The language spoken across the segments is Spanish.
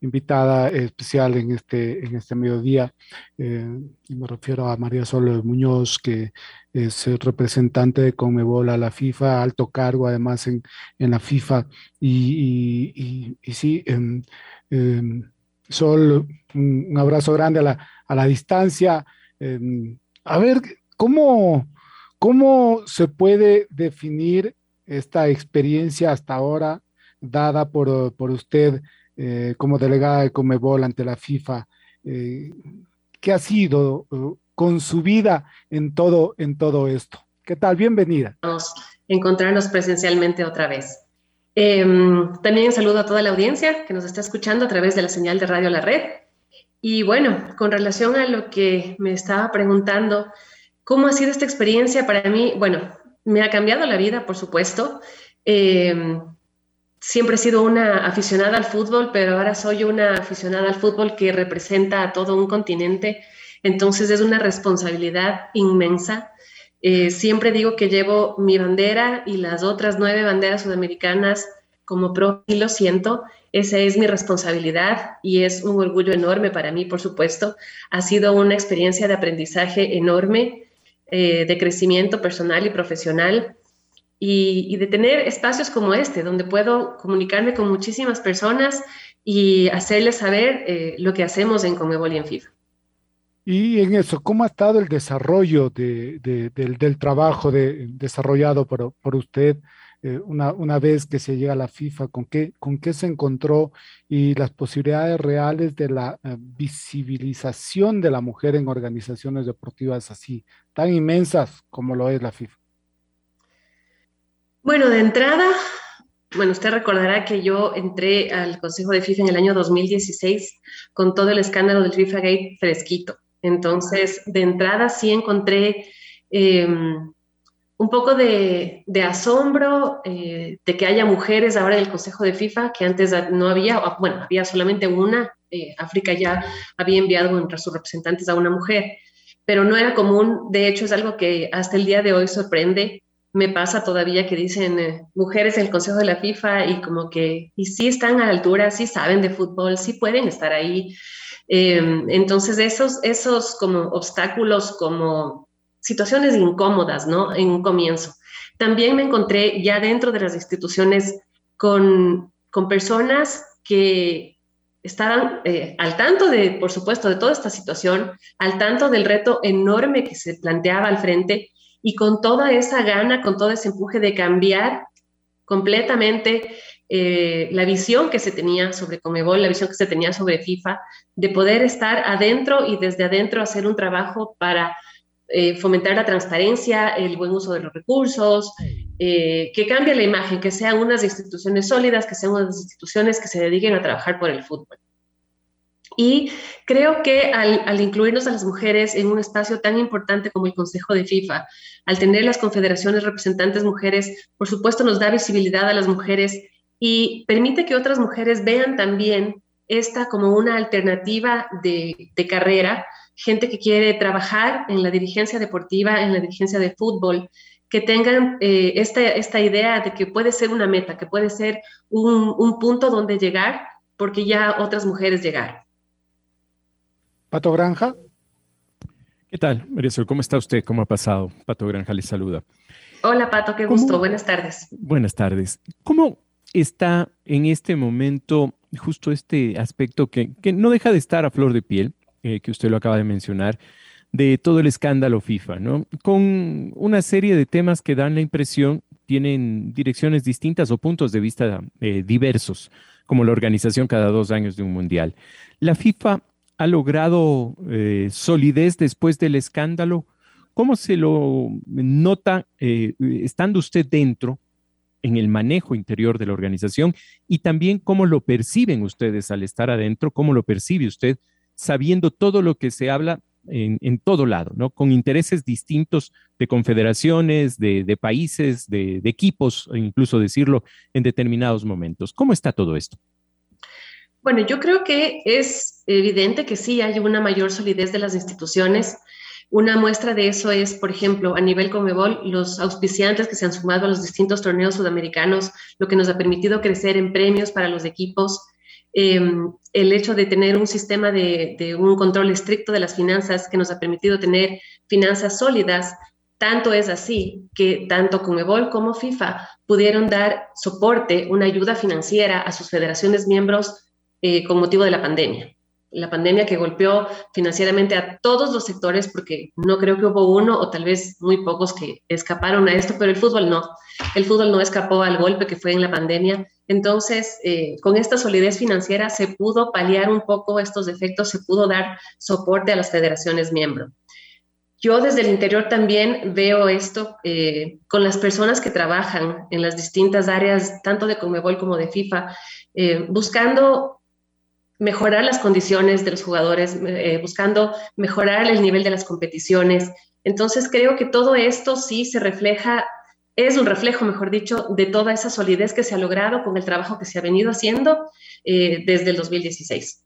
invitada especial en este, en este mediodía. Eh, me refiero a María Sol Muñoz, que es representante de Conmebol a la FIFA, alto cargo además en, en la FIFA. Y, sí, em, Sol, un, abrazo grande a la, a la distancia. Em, a ver, ¿cómo, ¿cómo se puede definir esta experiencia hasta ahora dada por, por usted? Eh, como delegada de Comebol ante la FIFA, eh, ¿qué ha sido eh, con su vida en todo, en todo esto? ¿Qué tal? Bienvenida. Vamos a encontrarnos presencialmente otra vez. Em, también saludo a toda la audiencia que nos está escuchando a través de la señal de Radio La Red. Y bueno, con relación a lo que me estaba preguntando, ¿cómo ha sido esta experiencia para mí? Bueno, me ha cambiado la vida, por supuesto. Eh, siempre he sido una aficionada al fútbol, pero ahora soy una aficionada al fútbol que representa a todo un continente. Entonces es una responsabilidad inmensa. Eh, siempre digo que llevo mi bandera y las otras nueve banderas sudamericanas como pro y lo siento. Esa es mi responsabilidad y es un orgullo enorme para mí, por supuesto. Ha sido una experiencia de aprendizaje enorme, eh, de crecimiento personal y profesional y, de tener espacios como este, donde puedo comunicarme con muchísimas personas y hacerles saber eh, lo que hacemos en Comebol y en FIFA. Y en eso, ¿cómo ha estado el desarrollo del, trabajo desarrollado por, por usted eh, una, una, vez que se llega a la FIFA? ¿Con qué, ¿Con qué se encontró y las posibilidades reales de la eh, visibilización de la mujer en organizaciones deportivas así, tan inmensas como lo es la FIFA? Bueno, de entrada, bueno, usted recordará que yo entré al Consejo de FIFA en el año 2016 con todo el escándalo del FIFA Gate fresquito. Entonces, de entrada sí encontré em, un poco de, asombro eh, de que haya mujeres ahora en el Consejo de FIFA, que antes no había, bueno, había solamente una. Eh, África ya había enviado entre sus representantes a una mujer, pero no era común. De hecho, es algo que hasta el día de hoy sorprende me pasa todavía que dicen eh, mujeres en el Consejo de la FIFA y como que, y sí están a la altura, sí saben de fútbol, sí pueden estar ahí. Em, entonces esos, esos como obstáculos, como situaciones incómodas, ¿no? En un comienzo. También me encontré ya dentro de las instituciones con, con personas que estaban eh, al tanto de, por supuesto, de toda esta situación, al tanto del reto enorme que se planteaba al frente y con toda esa gana, con todo ese empuje de cambiar completamente eh, la visión que se tenía sobre Comebol, la visión que se tenía sobre FIFA, de poder estar adentro y desde adentro hacer un trabajo para eh, fomentar la transparencia, el buen uso de los recursos, eh, que cambie la imagen, que sean unas instituciones sólidas, que sean unas instituciones que se dediquen a trabajar por el fútbol. Y creo que al, incluirnos a las mujeres en un espacio tan importante como el Consejo de FIFA, al tener las confederaciones representantes mujeres, por supuesto nos da visibilidad a las mujeres y permite que otras mujeres vean también esta como una alternativa de, carrera, gente que quiere trabajar en la dirigencia deportiva, en la dirigencia de fútbol, que tengan eh, esta, idea de que puede ser una meta, que puede ser un, un punto donde llegar, porque ya otras mujeres llegaron. Pato Granja. ¿Qué tal, María Sol? ¿Cómo está usted? ¿Cómo ha pasado? Pato Granja le saluda. Hola, Pato, qué gusto. Buenas tardes. Buenas tardes. ¿Cómo está en este momento justo este aspecto que, no deja de estar a flor de piel, eh, que usted lo acaba de mencionar, de todo el escándalo FIFA, ¿no? Con una serie de temas que dan la impresión tienen direcciones distintas o puntos de vista eh, diversos, como la organización cada dos años de un mundial. La FIFA ha logrado eh, solidez después del escándalo. ¿Cómo se lo nota estando usted dentro en el manejo interior de la organización y también cómo lo perciben ustedes al estar adentro, cómo lo percibe usted sabiendo todo lo que se habla en, todo lado, ¿no? Con intereses distintos de confederaciones, de, países, de, equipos, incluso decirlo en determinados momentos. ¿Cómo está todo esto? Bueno, yo creo que es evidente que sí hay una mayor solidez de las instituciones. Una muestra de eso es, por ejemplo, a nivel Comebol, los auspiciantes que se han sumado a los distintos torneos sudamericanos, lo que nos ha permitido crecer en premios para los equipos, Em, el hecho de tener un sistema de, un control estricto de las finanzas que nos ha permitido tener finanzas sólidas, tanto es así que tanto Conmebol como FIFA pudieron dar soporte, una ayuda financiera a sus federaciones miembros eh, con motivo de la pandemia la pandemia que golpeó financieramente a todos los sectores, porque no creo que hubo uno o tal vez muy pocos que escaparon a esto, pero el fútbol no. El fútbol no escapó al golpe que fue en la pandemia. Entonces, eh, con esta solidez financiera se pudo paliar un poco estos efectos, se pudo dar soporte a las federaciones miembros. Yo desde el interior también veo esto eh, con las personas que trabajan en las distintas áreas, tanto de Conmebol como de FIFA, eh, buscando mejorar las condiciones de los jugadores, eh, buscando mejorar el nivel de las competiciones. Entonces creo que todo esto sí se refleja, es un reflejo, mejor dicho, de toda esa solidez que se ha logrado con el trabajo que se ha venido haciendo eh, desde el 2016.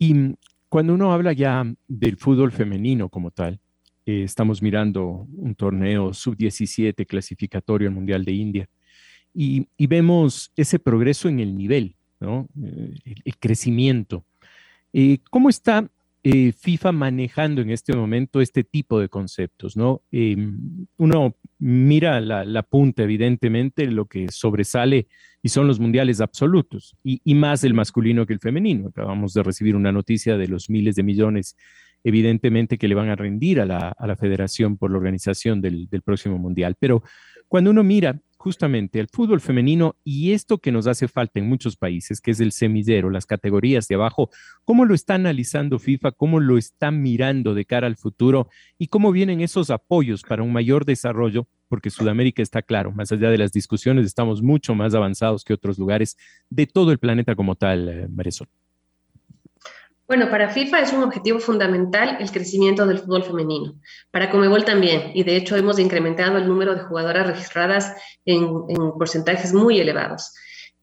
Y cuando uno habla ya del fútbol femenino como tal, eh, estamos mirando un torneo sub-17 clasificatorio al Mundial de India y, y vemos ese progreso en el nivel eh, el, crecimiento. Eh, ¿Cómo está eh, FIFA manejando en este momento este tipo de conceptos? ¿no? uno mira la, punta, evidentemente, lo que sobresale y son los mundiales absolutos, y, más el masculino que el femenino. Acabamos de recibir una noticia de los miles de millones, evidentemente, que le van a rendir a la, federación por la organización del próximo mundial. Pero cuando uno mira justamente el fútbol femenino y esto que nos hace falta en muchos países, que es el semillero, las categorías de abajo, ¿cómo lo está analizando FIFA? ¿Cómo lo está mirando de cara al futuro? ¿Y cómo vienen esos apoyos para un mayor desarrollo? Porque Sudamérica está claro, más allá de las discusiones, estamos mucho más avanzados que otros lugares de todo el planeta como tal, eh, Marisol. Bueno, para FIFA es un objetivo fundamental el crecimiento del fútbol femenino. Para Comebol también, y de hecho hemos incrementado el número de jugadoras registradas en, porcentajes muy elevados.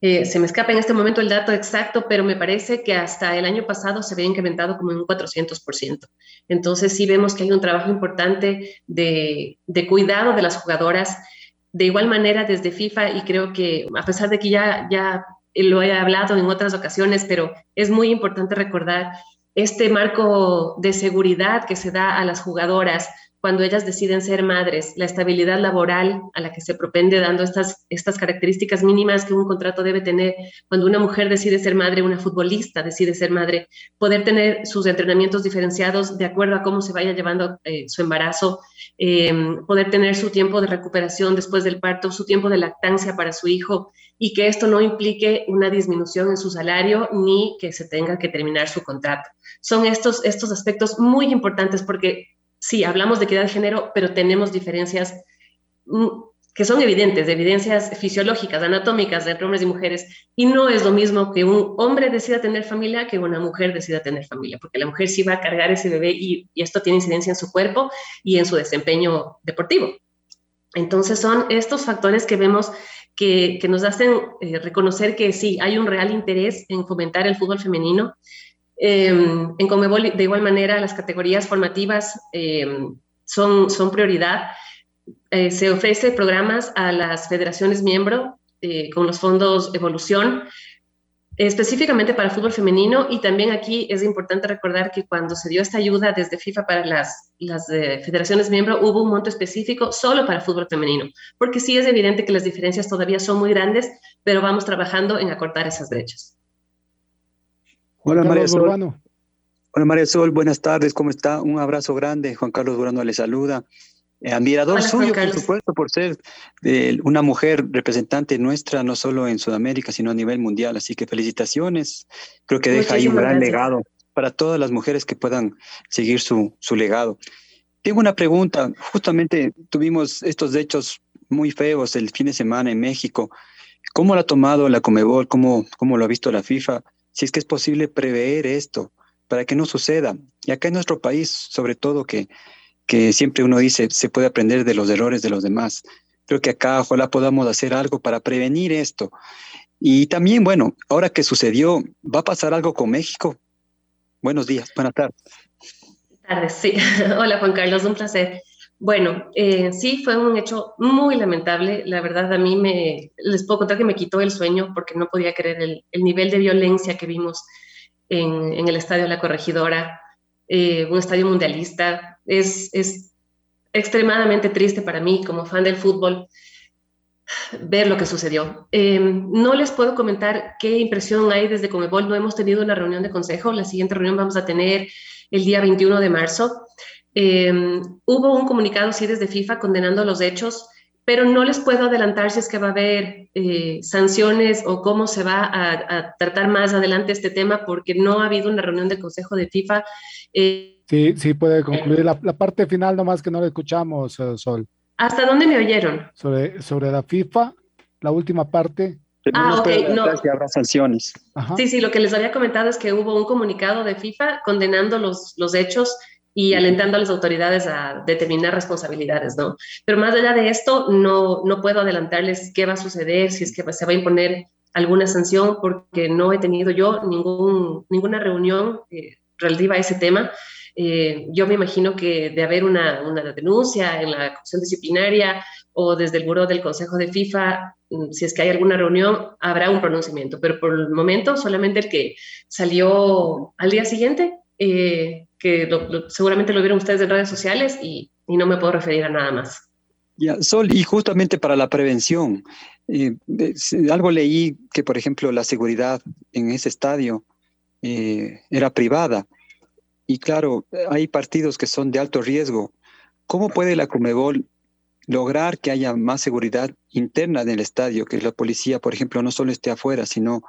Eh, se me escapa en este momento el dato exacto, pero me parece que hasta el año pasado se había incrementado como en un 400%. Entonces sí vemos que hay un trabajo importante de, cuidado de las jugadoras. De igual manera, desde FIFA, y creo que a pesar de que ya lo he hablado en otras ocasiones, pero es muy importante recordar este marco de seguridad que se da a las jugadoras cuando ellas deciden ser madres, la estabilidad laboral a la que se propende dando estas, estas características mínimas que un contrato debe tener, cuando una mujer decide ser madre, una futbolista decide ser madre, poder tener sus entrenamientos diferenciados de acuerdo a cómo se vaya llevando eh, su embarazo, eh, poder tener su tiempo de recuperación después del parto, su tiempo de lactancia para su hijo y que esto no implique una disminución en su salario ni que se tenga que terminar su contrato. Son estos, estos aspectos muy importantes porque sí, hablamos de equidad de género, pero tenemos diferencias mm, que son evidentes, evidencias fisiológicas, anatómicas entre hombres y mujeres, y no es lo mismo que un hombre decida tener familia que una mujer decida tener familia, porque la mujer sí va a cargar ese bebé y esto tiene incidencia en su cuerpo y en su desempeño deportivo. Entonces son estos factores que vemos que, nos hacen eh, reconocer que sí, hay un real interés en fomentar el fútbol femenino. Em, en Comebol, de igual manera, las categorías formativas em, son, son prioridad. Eh, se ofrece programas a las federaciones miembro eh, con los fondos Evolución específicamente para fútbol femenino y también aquí es importante recordar que cuando se dio esta ayuda desde FIFA para las, las eh, federaciones miembro hubo un monto específico solo para fútbol femenino, porque sí es evidente que las diferencias todavía son muy grandes, pero vamos trabajando en acortar esas brechas. Hola María Sol. Hola María Sol, buenas tardes, ¿cómo está? Un abrazo grande, Juan Carlos Burano le saluda. Eh, admirador suyo, por supuesto, por ser una mujer representante nuestra, no solo en Sudamérica, sino a nivel mundial. Así que felicitaciones. Creo que deja ahí un gran legado para todas las mujeres que puedan seguir su, su legado. Tengo una pregunta. Justamente tuvimos estos hechos muy feos el fin de semana en México. ¿Cómo lo ha tomado la Comebol? ¿Cómo, cómo lo ha visto la FIFA? Si es que es posible prever esto para que no suceda. Y acá en nuestro país, sobre todo que que siempre uno dice, se puede aprender de los errores de los demás. Creo que acá ojalá podamos hacer algo para prevenir esto. Y también, bueno, ahora que sucedió, ¿va a pasar algo con México? Buenos días, buenas tardes. Tardes, sí. Hola Juan Carlos, un placer. Bueno, eh, sí, fue un hecho muy lamentable. La verdad, a mí me, les puedo contar que me quitó el sueño porque no podía creer el, el nivel de violencia que vimos en, en el estadio La Corregidora, eh, un estadio mundialista, es, extremadamente triste para mí como fan del fútbol ver lo que sucedió. Em, no les puedo comentar qué impresión hay desde Comebol. No hemos tenido una reunión de consejo. La siguiente reunión vamos a tener el día 21 de marzo. Em, hubo un comunicado, sí, desde FIFA condenando los hechos, pero no les puedo adelantar si es que va a haber eh, sanciones o cómo se va a, a, tratar más adelante este tema, porque no ha habido una reunión de consejo de FIFA. Eh, Sí, sí puede concluir. La, parte final nomás que no le escuchamos, eh, Sol. ¿Hasta dónde me oyeron? Sobre, sobre la FIFA, la última parte. Ah, ok, no. habrá sanciones. Sí, sí, lo que les había comentado es que hubo un comunicado de FIFA condenando los, los hechos y alentando a las autoridades a determinar responsabilidades, ¿no? Pero más allá de esto, no, no puedo adelantarles qué va a suceder, si es que se va a imponer alguna sanción, porque no he tenido yo ningún, ninguna reunión eh, relativa a ese tema. Eh, yo me imagino que de haber una, denuncia en la comisión disciplinaria o desde el buró del Consejo de FIFA, mm, si es que hay alguna reunión, habrá un pronunciamiento, pero por el momento solamente el que salió al día siguiente, eh, que seguramente lo vieron ustedes en redes sociales y, no me puedo referir a nada más. Ya, Sol, y justamente para la prevención, eh, algo leí que, por ejemplo, la seguridad en ese estadio era privada y claro, hay partidos que son de alto riesgo. ¿Cómo puede la Comebol lograr que haya más seguridad interna en el estadio, que la policía, por ejemplo, no solo esté afuera, sino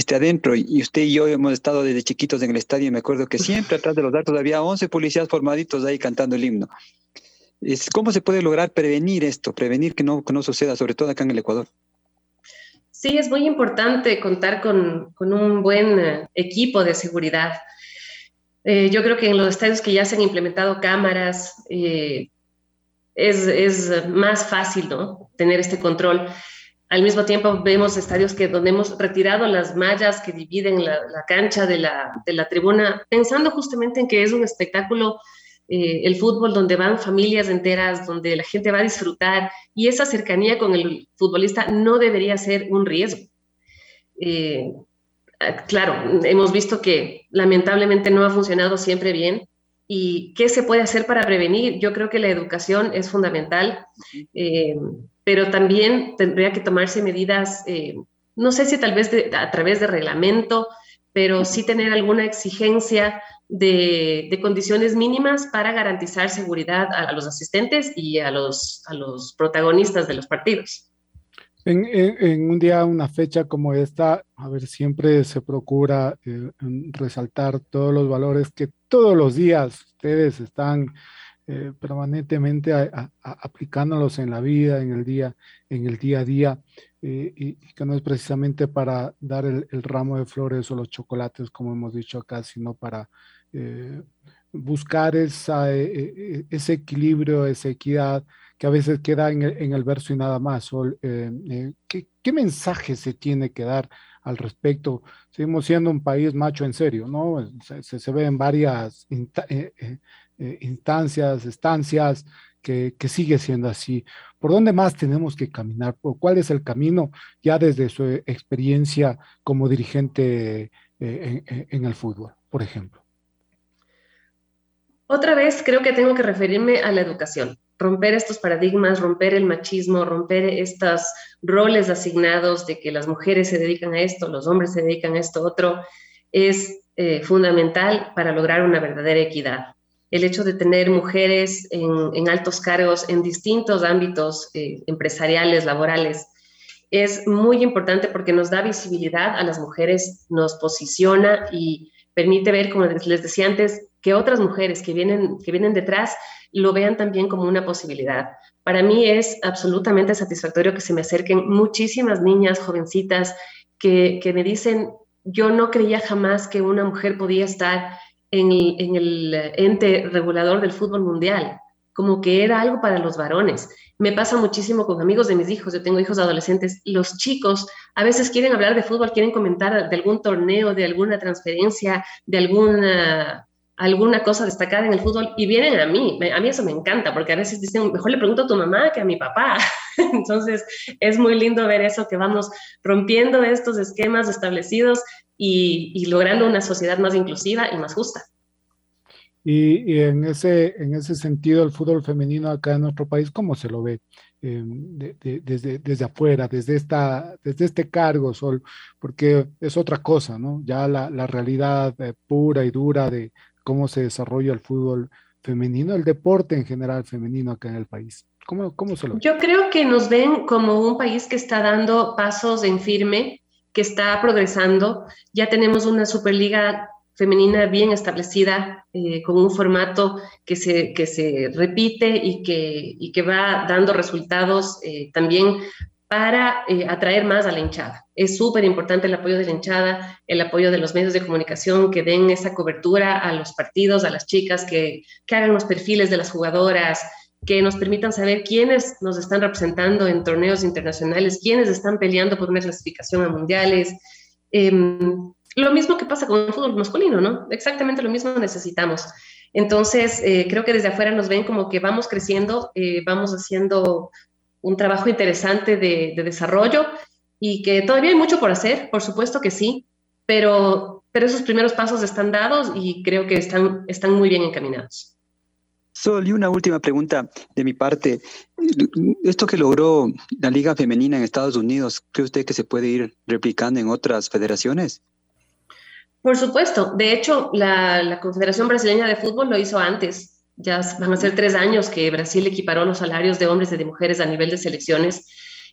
esté adentro? Y usted y yo hemos estado desde chiquitos en el estadio me acuerdo que siempre atrás de los datos había 11 policías formaditos ahí cantando el himno. ¿Cómo se puede lograr prevenir esto, prevenir que no, que no suceda, sobre todo acá en el Ecuador? Sí, es muy importante contar con, con un buen eh, equipo de seguridad. Eh, yo creo que en los estadios que ya se han implementado cámaras eh, es, es, más fácil ¿no? tener este control. Al mismo tiempo vemos estadios que donde hemos retirado las mallas que dividen la, la cancha de la, de la, tribuna, pensando justamente en que es un espectáculo, eh, el fútbol, donde van familias enteras, donde la gente va a disfrutar y esa cercanía con el futbolista no debería ser un riesgo. Eh, claro, hemos visto que lamentablemente no ha funcionado siempre bien. ¿Y qué se puede hacer para prevenir? Yo creo que la educación es fundamental, eh, pero también tendría que tomarse medidas, eh, no sé si tal vez a través de reglamento, pero sí tener alguna exigencia de, condiciones mínimas para garantizar seguridad a, los asistentes y a los, a los protagonistas de los partidos. En, un día, una fecha como esta, a ver, siempre se procura eh, resaltar todos los valores que todos los días ustedes están eh, permanentemente aplicándolos en la vida, en el día, en el día a día, eh, y, que no es precisamente para dar el, ramo de flores o los chocolates, como hemos dicho acá, sino para buscar esa, ese equilibrio, esa equidad que a veces queda en el, verso y nada más. Eh, eh, ¿qué, mensaje se tiene que dar al respecto? Seguimos siendo un país macho en serio, ¿no? Se, se ve en varias eh, instancias, estancias, que, sigue siendo así. ¿Por dónde más tenemos que caminar? ¿Cuál es el camino ya desde su experiencia como dirigente en el fútbol, por ejemplo? Otra vez creo que tengo que referirme a la educación romper estos paradigmas, romper el machismo, romper estos roles asignados de que las mujeres se dedican a esto, los hombres se dedican a esto otro, es eh, fundamental para lograr una verdadera equidad. El hecho de tener mujeres en, altos cargos en distintos ámbitos eh, empresariales, laborales, es muy importante porque nos da visibilidad a las mujeres, nos posiciona y permite ver, como les decía antes, que otras mujeres que vienen, que vienen detrás lo vean también como una posibilidad. Para mí es absolutamente satisfactorio que se me acerquen muchísimas niñas, jovencitas, que, que me dicen, yo no creía jamás que una mujer podía estar en el, ente regulador del fútbol mundial, como que era algo para los varones. Me pasa muchísimo con amigos de mis hijos, yo tengo hijos adolescentes, los chicos a veces quieren hablar de fútbol, quieren comentar de algún torneo, de alguna transferencia, de alguna alguna cosa destacada en el fútbol y vienen a mí. A mí eso me encanta porque a veces dicen, mejor le pregunto a tu mamá que a mi papá. Entonces es muy lindo ver eso, que vamos rompiendo estos esquemas establecidos y, logrando una sociedad más inclusiva y más justa. Y, en, ese, en ese sentido, el fútbol femenino acá en nuestro país, ¿cómo se lo ve? Em, desde, desde afuera, desde, esta, desde este cargo, Sol, porque es otra cosa, ¿no? Ya la, la realidad eh, pura y dura de cómo se desarrolla el fútbol femenino, el deporte en general femenino acá en el país. ¿Cómo, cómo se lo ve? Yo creo que nos ven como un país que está dando pasos en firme que está progresando. Ya tenemos una Superliga femenina bien establecida, eh, con un formato que se, que se repite y que, y que va dando resultados eh, también para eh, atraer más a la hinchada. Es súper importante el apoyo de la hinchada, el apoyo de los medios de comunicación que den esa cobertura a los partidos, a las chicas, que, que hagan los perfiles de las jugadoras, que nos permitan saber quiénes nos están representando en torneos internacionales, quiénes están peleando por una clasificación a mundiales. Em, lo mismo que pasa con el fútbol masculino, ¿no? Exactamente lo mismo necesitamos. Entonces, eh, creo que desde afuera nos ven como que vamos creciendo, eh, vamos haciendo un trabajo interesante de, de, desarrollo y que todavía hay mucho por hacer, por supuesto que sí, pero, pero esos primeros pasos están dados y creo que están, están muy bien encaminados. Sol, y una última pregunta de mi parte. Esto que logró la Liga Femenina en Estados Unidos, ¿cree usted que se puede ir replicando en otras federaciones? Por supuesto. De hecho, la, Confederación Brasileña de Fútbol lo hizo antes. Ya van a ser tres años que Brasil equiparó los salarios de hombres y de mujeres a nivel de selecciones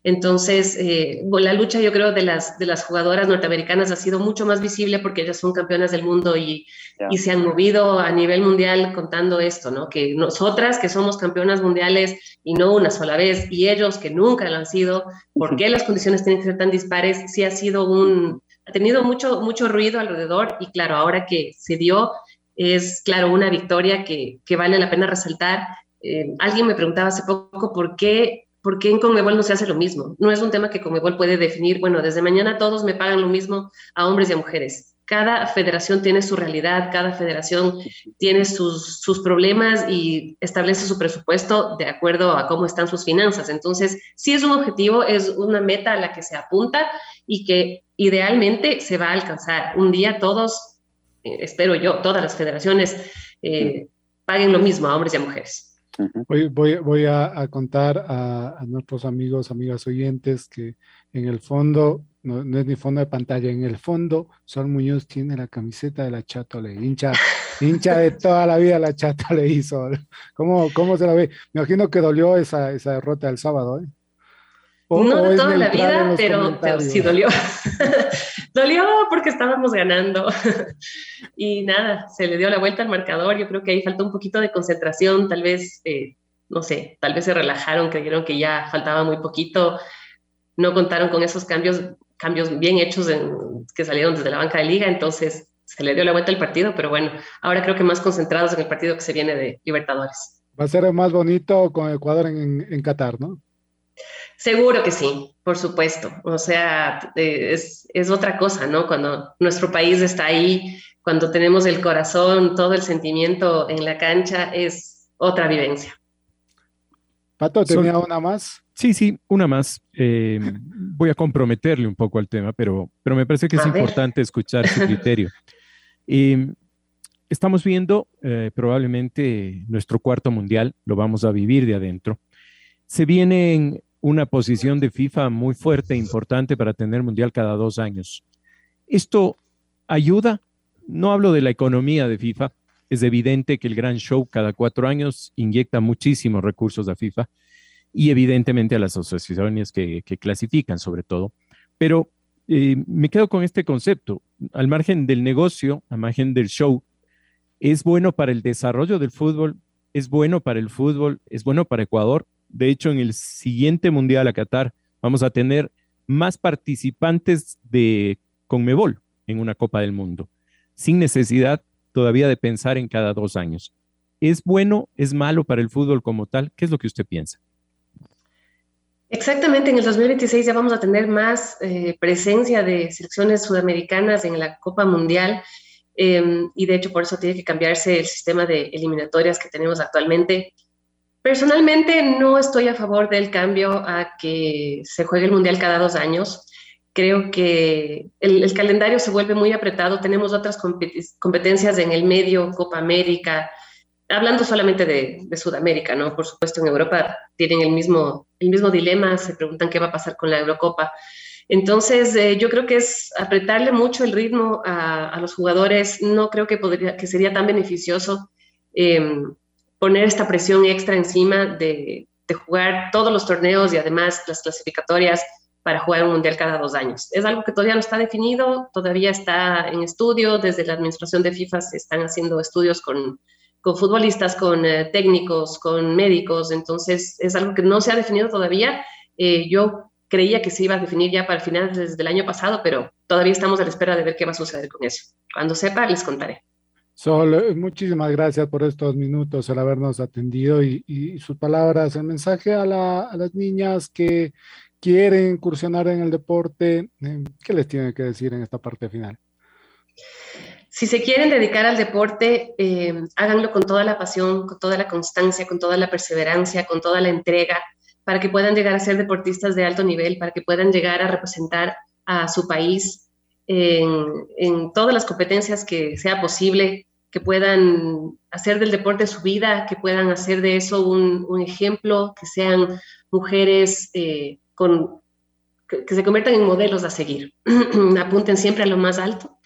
entonces, eh, la lucha yo creo de las, de las jugadoras norteamericanas ha sido mucho más visible porque ellas son campeonas del mundo y, y, se han movido a nivel mundial contando esto, ¿no? Que nosotras que somos campeonas mundiales y no una sola vez y ellos que nunca lo han sido, ¿por qué las condiciones tienen que ser tan dispares? Sí ha sido un, ha tenido mucho, mucho ruido alrededor y claro, ahora que se dio, es claro una victoria que, que vale la pena resaltar. Eh, alguien me preguntaba hace poco por qué ¿por qué en Conmebol no se hace lo mismo? No es un tema que Conmebol puede definir, bueno, desde mañana todos me pagan lo mismo a hombres y a mujeres. Cada federación tiene su realidad, cada federación tiene sus, problemas y establece su presupuesto de acuerdo a cómo están sus finanzas. Entonces, sí es un objetivo, es una meta a la que se apunta y que idealmente se va a alcanzar. Un día todos, eh, espero yo, todas las federaciones eh, paguen lo mismo a hombres y a mujeres. Voy, voy, voy a, contar a, nuestros amigos, amigas oyentes, que en el fondo, no, es ni fondo de pantalla, en el fondo, Sol Muñoz tiene la camiseta de la Chato Le, hincha, hincha de toda la vida la Chato Le hizo. ¿Cómo, ¿Cómo se la ve? Me imagino que dolió esa, esa derrota del sábado, ¿eh? No de toda la vida, pero, pero, sí dolió. dolió porque estábamos ganando. y nada, se le dio la vuelta al marcador. Yo creo que ahí faltó un poquito de concentración, tal vez, eh, no sé, tal vez se relajaron, creyeron que ya faltaba muy poquito. No contaron con esos cambios, cambios bien hechos que salieron desde la banca de liga, entonces se le dio la vuelta al partido, pero bueno, ahora creo que más concentrados en el partido que se viene de Libertadores. Va a ser más bonito con Ecuador en, en Qatar, ¿no? Seguro que sí, por supuesto. O sea, eh, es, es, otra cosa, ¿no? Cuando nuestro país está ahí, cuando tenemos el corazón, todo el sentimiento en la cancha, es otra vivencia. Pato, ¿tenía una más? Sí, sí, una más. Eh, voy a comprometerle un poco al tema, pero, pero me parece que es importante escuchar su criterio. Eh, estamos viendo probablemente nuestro cuarto mundial, lo vamos a vivir de adentro. Se vienen una posición de FIFA muy fuerte e importante para tener mundial cada dos años. ¿Esto ayuda? No hablo de la economía de FIFA, Es evidente que el gran show cada cuatro años inyecta muchísimos recursos a FIFA y evidentemente a las asociaciones que, clasifican sobre todo. Pero eh, me quedo con este concepto. Al margen del negocio, al margen del show, es bueno para el desarrollo del fútbol, es bueno para el fútbol, es bueno para Ecuador. De hecho, en el siguiente Mundial a Qatar vamos a tener más participantes de Conmebol en una Copa del Mundo, sin necesidad todavía de pensar en cada dos años. ¿Es bueno, es malo para el fútbol como tal? ¿Qué es lo que usted piensa? Exactamente, en el 2026 ya vamos a tener más eh, presencia de selecciones sudamericanas en la Copa Mundial em, y de hecho por eso tiene que cambiarse el sistema de eliminatorias que tenemos actualmente. Personalmente no estoy a favor del cambio a que se juegue el Mundial cada dos años. Creo que el, calendario se vuelve muy apretado. Tenemos otras competencias en el medio, Copa América, hablando solamente de, Sudamérica, ¿no? Por supuesto, en Europa tienen el mismo, el mismo dilema, se preguntan qué va a pasar con la Eurocopa. Entonces, eh, yo creo que es apretarle mucho el ritmo a, los jugadores. No creo que, podría, que sería tan beneficioso em, poner esta presión extra encima de, jugar todos los torneos y además las clasificatorias para jugar un mundial cada dos años. Es algo que todavía no está definido, todavía está en estudio. Desde la administración de FIFA se están haciendo estudios con con futbolistas, con eh, técnicos, con médicos, entonces es algo que no se ha definido todavía. Eh, yo creía que se iba a definir ya para el final desde el año pasado, pero todavía estamos a la espera de ver qué va a suceder con eso. Cuando sepa, les contaré. Sol, eh, muchísimas gracias por estos minutos, el habernos atendido y, sus palabras, el mensaje a, las niñas que quieren incursionar en el deporte, ¿qué les tiene que decir en esta parte final? Si se quieren dedicar al deporte, eh, háganlo con toda la pasión, con toda la constancia, con toda la perseverancia, con toda la entrega, para que puedan llegar a ser deportistas de alto nivel, para que puedan llegar a representar a su país en, todas las competencias que sea posible, que puedan hacer del deporte su vida, que puedan hacer de eso un, ejemplo, que sean mujeres eh, con, que, se conviertan en modelos a seguir. Apunten siempre a lo más alto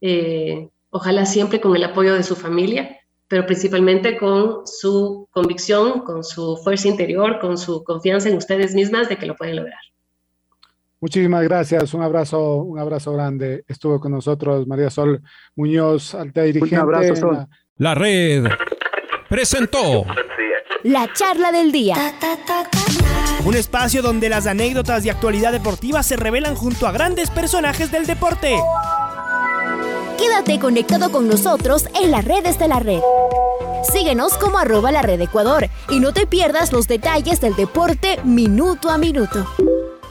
eh, ojalá siempre con el apoyo de su familia, pero principalmente con su convicción, con su fuerza interior, con su confianza en ustedes mismas de que lo pueden lograr. Muchísimas gracias, un abrazo, un abrazo grande. Estuvo con nosotros María Sol Muñoz, alta dirigente. Un abrazo, La red presentó la charla del día. Un espacio donde las anécdotas de actualidad deportiva se revelan junto a grandes personajes del deporte. Quédate conectado con nosotros en las redes de la red. Síguenos como arroba la red Ecuador y no te pierdas los detalles del deporte minuto a minuto.